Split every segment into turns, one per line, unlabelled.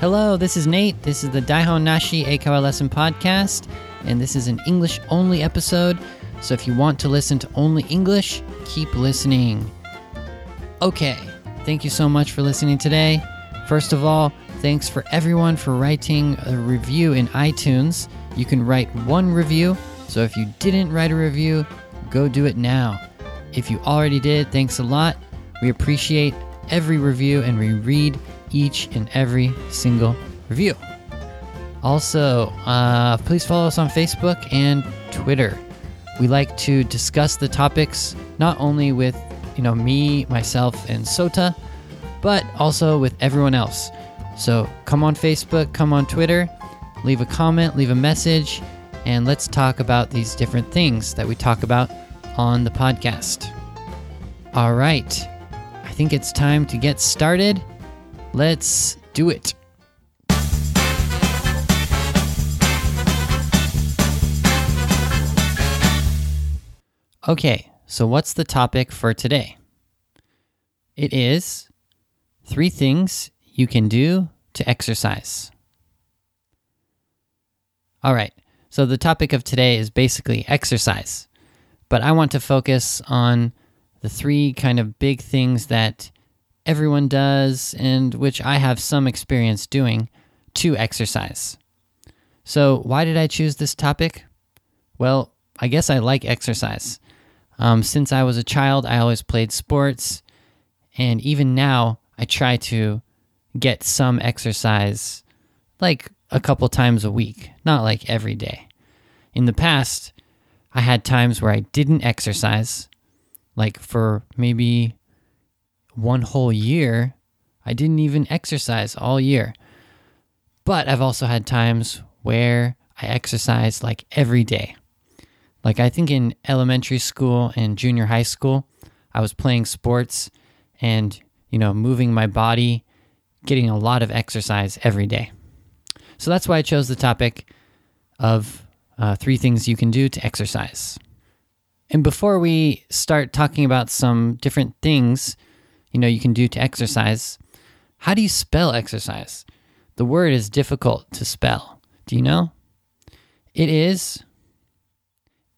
Hello, this is Nate. This is the Daihon Nashi Eikaiwa Lesson Podcast, and this is an English only episode. So if you want to listen to only English, keep listening. Okay, thank you so much for listening today. First of all, thanks for everyone for writing a review in iTunes. You can write one review, so if you didn't write a review, go do it now. If you already did, thanks a lot. We appreciate every review and we read each and every single review. Also, uh, please follow us on Facebook and Twitter. We like to discuss the topics not only with you know me, myself, and Sota, but also with everyone else. So come on Facebook, come on Twitter, leave a comment, leave a message, and let's talk about these different things that we talk about on the podcast. All right, I think it's time to get started. Let's do it. Okay, so what's the topic for today? It is three things you can do to exercise. All right, so the topic of today is basically exercise, but I want to focus on the three kind of big things that everyone does and which I have some experience doing to exercise. So, why did I choose this topic? Well, I guess I like exercise. Um, since I was a child, I always played sports, and even now, I try to get some exercise like a couple times a week, not like every day. In the past, I had times where I didn't exercise, like for maybe one whole year, I didn't even exercise all year. But I've also had times where I exercise like every day. Like I think in elementary school and junior high school, I was playing sports and, you know, moving my body, getting a lot of exercise every day. So that's why I chose the topic of uh, three things you can do to exercise. And before we start talking about some different things, you know, you can do to exercise, how do you spell exercise? The word is difficult to spell. Do you know? It is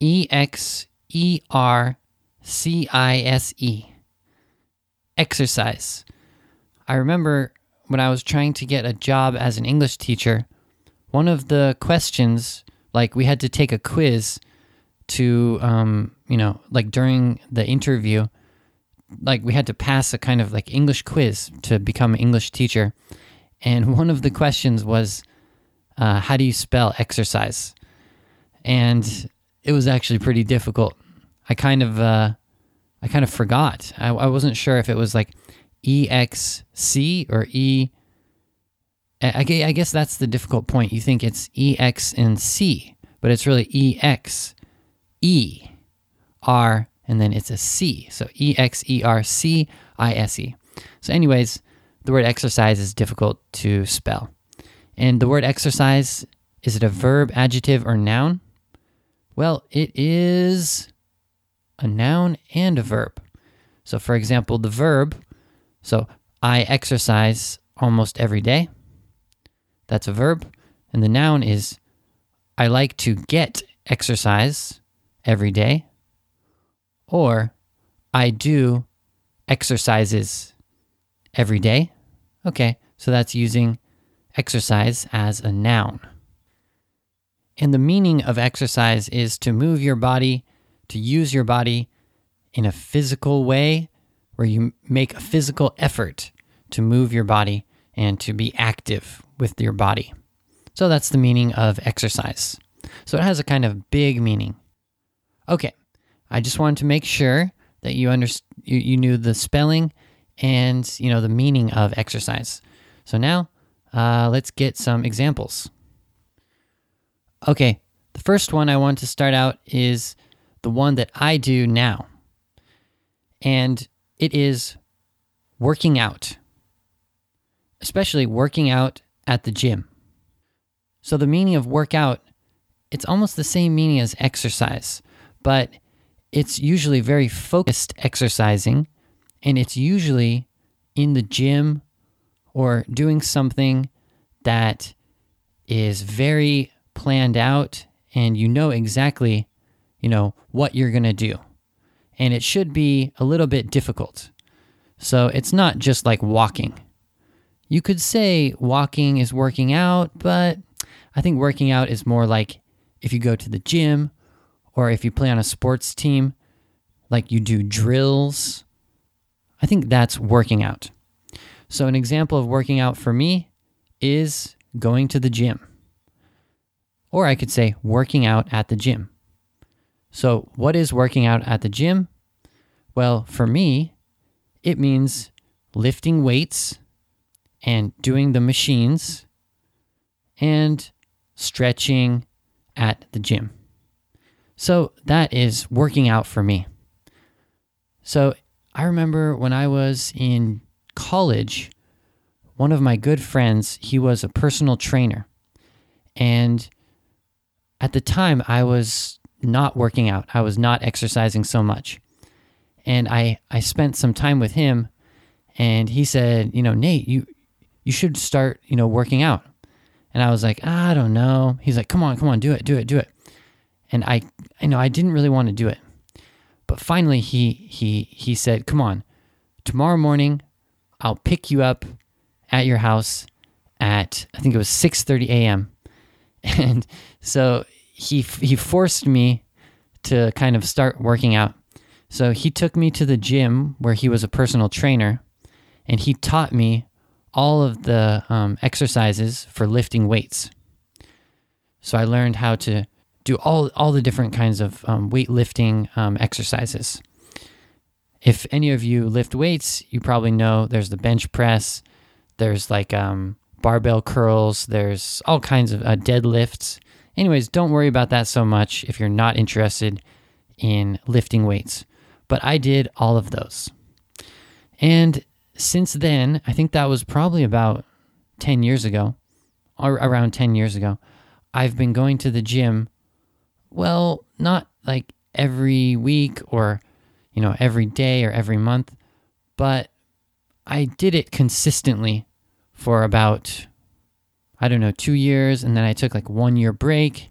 E X E R C I S E. Exercise. I remember when I was trying to get a job as an English teacher, one of the questions, like we had to take a quiz to, um, you know, like during the interview, like we had to pass a kind of like English quiz to become an English teacher. And one of the questions was, uh, how do you spell exercise? And it was actually pretty difficult. I kind of, uh, I kind of forgot. I, I wasn't sure if it was like E X C or E. I, I guess that's the difficult point. You think it's E X and C, but it's really E X E R and then it's a C. So E X E R C I S E. So, anyways, the word exercise is difficult to spell. And the word exercise, is it a verb, adjective, or noun? Well, it is a noun and a verb. So, for example, the verb, so I exercise almost every day. That's a verb. And the noun is I like to get exercise every day. Or I do exercises every day. Okay, so that's using exercise as a noun. And the meaning of exercise is to move your body, to use your body in a physical way where you make a physical effort to move your body and to be active with your body. So that's the meaning of exercise. So it has a kind of big meaning. Okay, I just wanted to make sure that you underst- you, you knew the spelling and you know the meaning of exercise. So now uh, let's get some examples. Okay, the first one I want to start out is the one that I do now, and it is working out, especially working out at the gym. So the meaning of workout, it's almost the same meaning as exercise, but it's usually very focused exercising, and it's usually in the gym or doing something that is very planned out and you know exactly, you know, what you're going to do. And it should be a little bit difficult. So it's not just like walking. You could say walking is working out, but I think working out is more like if you go to the gym or if you play on a sports team, like you do drills. I think that's working out. So, an example of working out for me is going to the gym. Or I could say working out at the gym. So, what is working out at the gym? Well, for me, it means lifting weights and doing the machines and stretching at the gym. So, that is working out for me. So, I remember when I was in college, one of my good friends, he was a personal trainer. And at the time, I was not working out, I was not exercising so much. And I, I spent some time with him, and he said, You know, Nate, you, you should start, you know, working out. And I was like, I don't know. He's like, Come on, come on, do it, do it, do it. And I, I know I didn't really want to do it. But finally, he, he, he said, Come on, tomorrow morning, I'll pick you up at your house at I think it was 6:30 a.m. And so he he forced me to kind of start working out. So he took me to the gym where he was a personal trainer, and he taught me all of the um, exercises for lifting weights. So I learned how to do all all the different kinds of um, weightlifting um, exercises. If any of you lift weights, you probably know there's the bench press, there's like um, barbell curls, there's all kinds of uh, deadlifts. Anyways, don't worry about that so much if you're not interested in lifting weights. But I did all of those. And since then, I think that was probably about 10 years ago, or around 10 years ago, I've been going to the gym. Well, not like every week or you know, every day or every month, but I did it consistently for about, I don't know, two years. And then I took like one year break.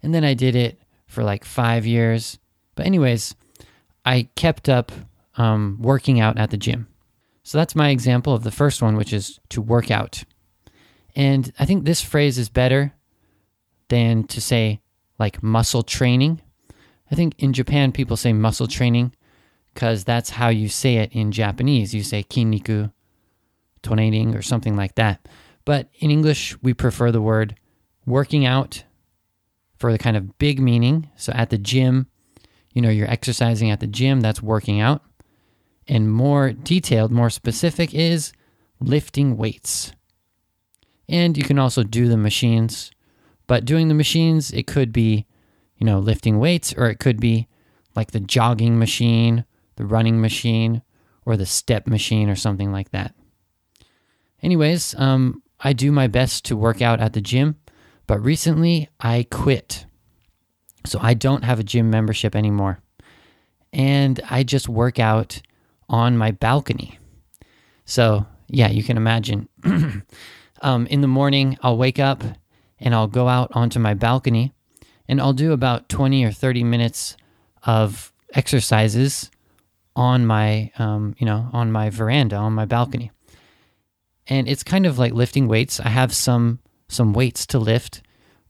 And then I did it for like five years. But, anyways, I kept up um, working out at the gym. So that's my example of the first one, which is to work out. And I think this phrase is better than to say like muscle training. I think in Japan, people say muscle training because that's how you say it in Japanese. You say kinniku training or something like that. But in English, we prefer the word working out for the kind of big meaning. So at the gym, you know, you're exercising at the gym, that's working out. And more detailed, more specific is lifting weights. And you can also do the machines. But doing the machines, it could be, you know, lifting weights or it could be like the jogging machine the running machine or the step machine or something like that. Anyways, um, I do my best to work out at the gym, but recently I quit. So I don't have a gym membership anymore. And I just work out on my balcony. So, yeah, you can imagine. um, in the morning, I'll wake up and I'll go out onto my balcony and I'll do about 20 or 30 minutes of exercises on my um, you know on my veranda on my balcony. And it's kind of like lifting weights. I have some some weights to lift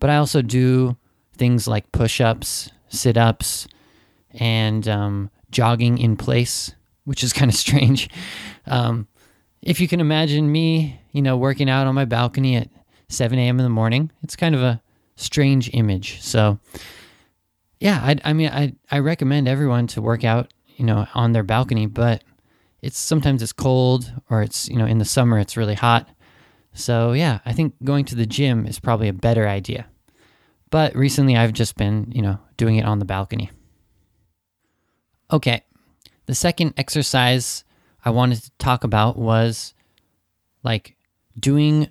but i also do things like push-ups sit-ups and um, jogging in place which is kind of strange. Um, if you can imagine me you know working out on my balcony at 7 a.m in the morning it's kind of a strange image so yeah i, I mean I, I recommend everyone to work out you know, on their balcony, but it's sometimes it's cold or it's, you know, in the summer it's really hot. So, yeah, I think going to the gym is probably a better idea. But recently I've just been, you know, doing it on the balcony. Okay. The second exercise I wanted to talk about was like doing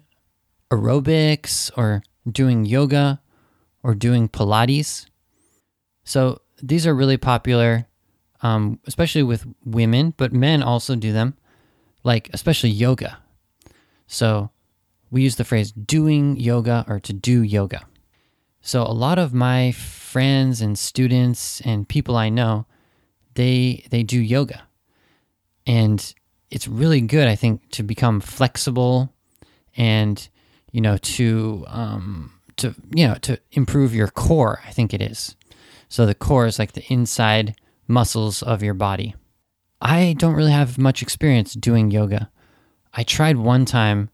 aerobics or doing yoga or doing Pilates. So these are really popular um, especially with women, but men also do them, like especially yoga. So, we use the phrase doing yoga or to do yoga. So a lot of my friends and students and people I know, they they do yoga. And it's really good, I think, to become flexible and you know to um, to you know to improve your core. I think it is. So the core is like the inside muscles of your body. I don't really have much experience doing yoga. I tried one time,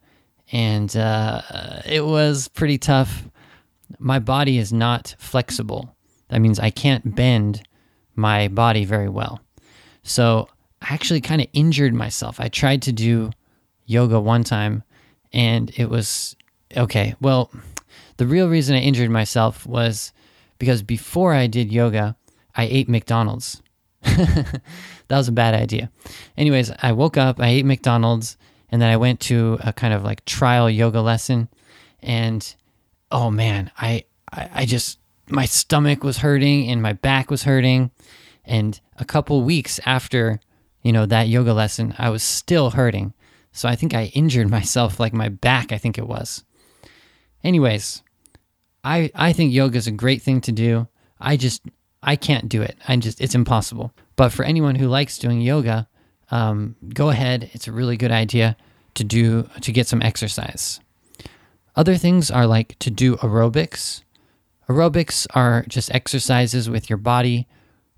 and uh, it was pretty tough. My body is not flexible. That means I can't bend my body very well. So I actually kind of injured myself. I tried to do yoga one time and it was okay. Well, the real reason I injured myself was because before I did yoga, I ate McDonald's. that was a bad idea. Anyways, I woke up, I ate McDonald's, and then I went to a kind of like trial yoga lesson. And oh man, I, I, I just, my stomach was hurting and my back was hurting. And a couple weeks after you know, that yoga lesson, I was still hurting. So I think I injured myself, like my back, I think it was. Anyways, I I think yoga is a great thing to do. I just I can't do it. I just it's impossible. But for anyone who likes doing yoga, um, go ahead. It's a really good idea to do to get some exercise. Other things are like to do aerobics. Aerobics are just exercises with your body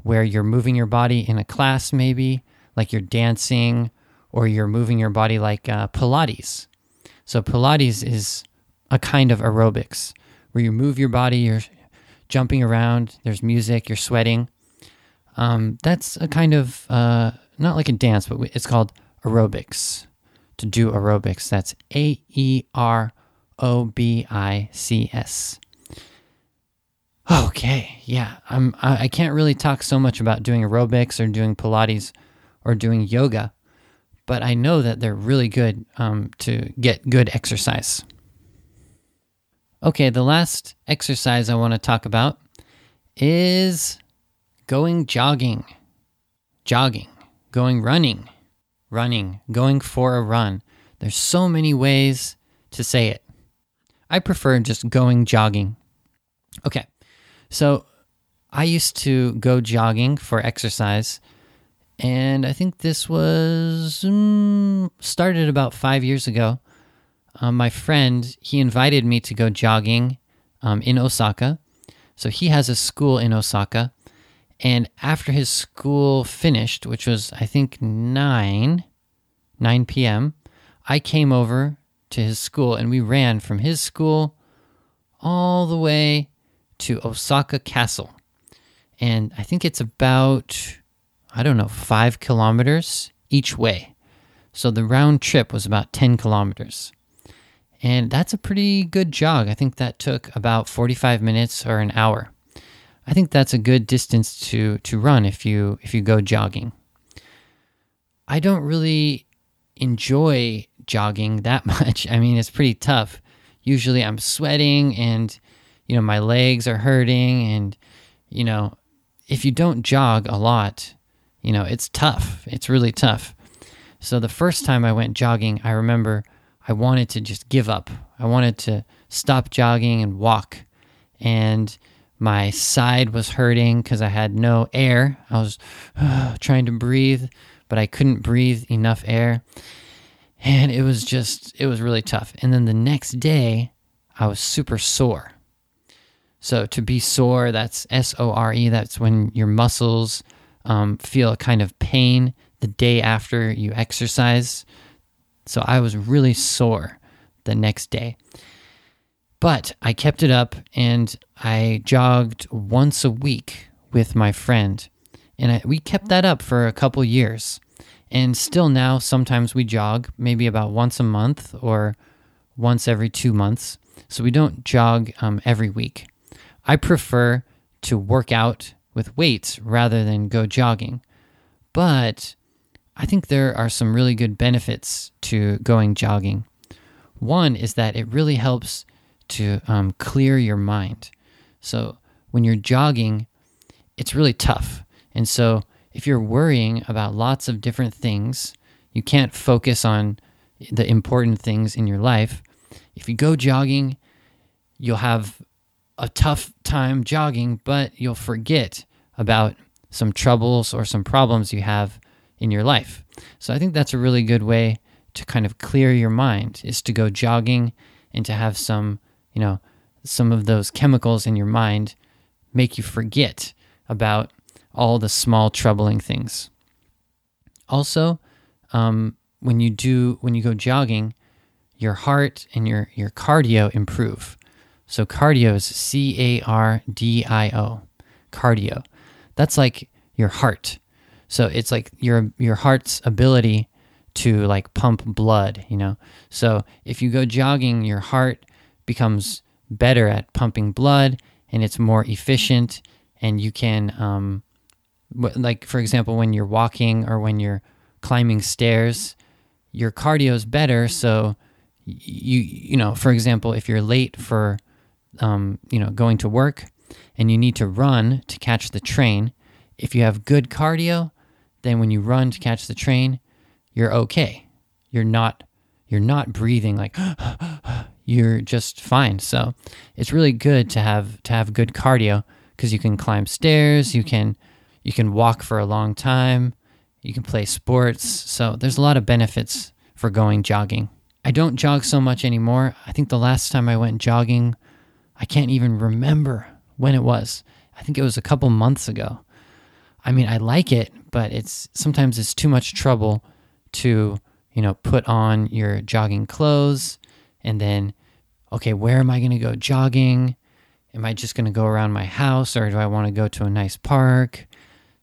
where you're moving your body in a class, maybe, like you're dancing or you're moving your body like uh, Pilates. So, Pilates is a kind of aerobics where you move your body, you're jumping around, there's music, you're sweating. Um, that's a kind of, uh, not like a dance, but it's called aerobics. To do aerobics, that's A E R O B I C S. Okay, yeah, I'm. I can't really talk so much about doing aerobics or doing Pilates or doing yoga, but I know that they're really good um, to get good exercise. Okay, the last exercise I want to talk about is going jogging, jogging, going running, running, going for a run. There's so many ways to say it. I prefer just going jogging. Okay, so I used to go jogging for exercise and I think this was um, started about five years ago. Um, my friend he invited me to go jogging um, in Osaka, so he has a school in Osaka. And after his school finished, which was I think nine, nine p.m., I came over to his school and we ran from his school all the way to Osaka Castle. And I think it's about I don't know, five kilometers each way. So the round trip was about 10 kilometers. And that's a pretty good jog. I think that took about 45 minutes or an hour. I think that's a good distance to, to run if you if you go jogging. I don't really enjoy jogging that much. I mean, it's pretty tough. Usually I'm sweating and you know, my legs are hurting and you know, if you don't jog a lot, you know, it's tough. It's really tough. So the first time I went jogging, I remember I wanted to just give up. I wanted to stop jogging and walk. And my side was hurting because I had no air. I was uh, trying to breathe, but I couldn't breathe enough air. And it was just, it was really tough. And then the next day, I was super sore. So to be sore, that's S O R E, that's when your muscles um, feel a kind of pain the day after you exercise. So I was really sore the next day. But I kept it up and I jogged once a week with my friend. And I, we kept that up for a couple years. And still now, sometimes we jog, maybe about once a month or once every two months. So we don't jog um, every week. I prefer to work out with weights rather than go jogging. But I think there are some really good benefits to going jogging. One is that it really helps to um, clear your mind. So when you're jogging, it's really tough. And so if you're worrying about lots of different things, you can't focus on the important things in your life. if you go jogging, you'll have a tough time jogging, but you'll forget about some troubles or some problems you have in your life. So I think that's a really good way to kind of clear your mind is to go jogging and to have some, you know, some of those chemicals in your mind make you forget about all the small troubling things. Also, um, when you do when you go jogging, your heart and your your cardio improve. So cardio is C A R D I O, cardio. That's like your heart. So it's like your your heart's ability to like pump blood, you know. So if you go jogging, your heart becomes better at pumping blood and it's more efficient and you can um, like for example when you're walking or when you're climbing stairs your cardio is better so you you know for example if you're late for um, you know going to work and you need to run to catch the train if you have good cardio then when you run to catch the train you're okay you're not you're not breathing like you're just fine so it's really good to have to have good cardio because you can climb stairs, you can you can walk for a long time, you can play sports. So there's a lot of benefits for going jogging. I don't jog so much anymore. I think the last time I went jogging, I can't even remember when it was. I think it was a couple months ago. I mean, I like it, but it's sometimes it's too much trouble to, you know, put on your jogging clothes and then okay, where am I going to go jogging? am I just going to go around my house or do I want to go to a nice park?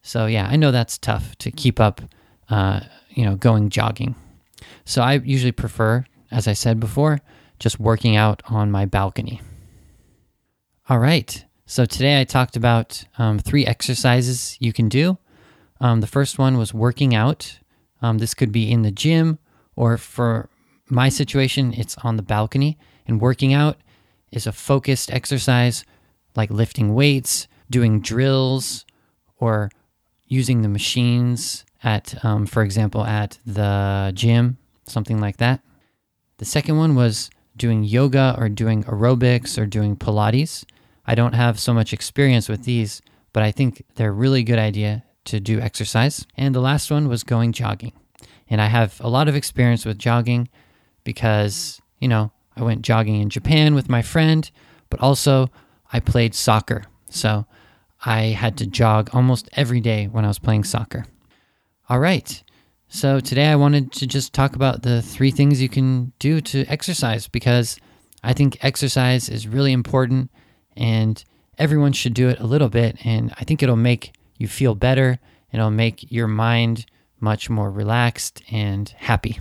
So yeah, I know that's tough to keep up, uh, you know, going jogging. So I usually prefer, as I said before, just working out on my balcony. All right. So today I talked about um, three exercises you can do. Um, the first one was working out. Um, this could be in the gym, or for my situation, it's on the balcony. And working out is a focused exercise like lifting weights, doing drills, or using the machines at, um, for example, at the gym, something like that. The second one was doing yoga or doing aerobics or doing Pilates. I don't have so much experience with these, but I think they're a really good idea to do exercise. And the last one was going jogging. And I have a lot of experience with jogging because, you know, I went jogging in Japan with my friend, but also I played soccer. So I had to jog almost every day when I was playing soccer. All right. So today I wanted to just talk about the three things you can do to exercise because I think exercise is really important and everyone should do it a little bit. And I think it'll make you feel better. And it'll make your mind much more relaxed and happy.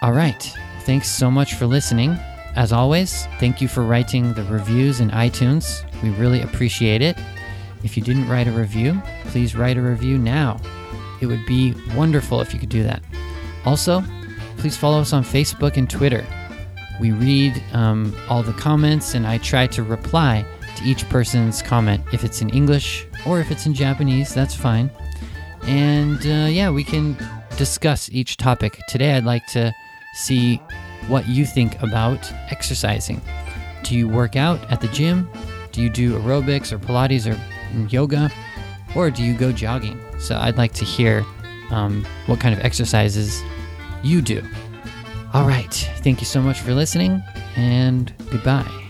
All right. Thanks so much for listening. As always, thank you for writing the reviews in iTunes. We really appreciate it. If you didn't write a review, please write a review now. It would be wonderful if you could do that. Also, please follow us on Facebook and Twitter. We read um, all the comments and I try to reply to each person's comment. If it's in English or if it's in Japanese, that's fine. And uh, yeah, we can discuss each topic. Today, I'd like to see what you think about exercising. Do you work out at the gym? Do you do aerobics or Pilates or yoga? Or do you go jogging? So I'd like to hear um, what kind of exercises you do. All right. Thank you so much for listening, and goodbye.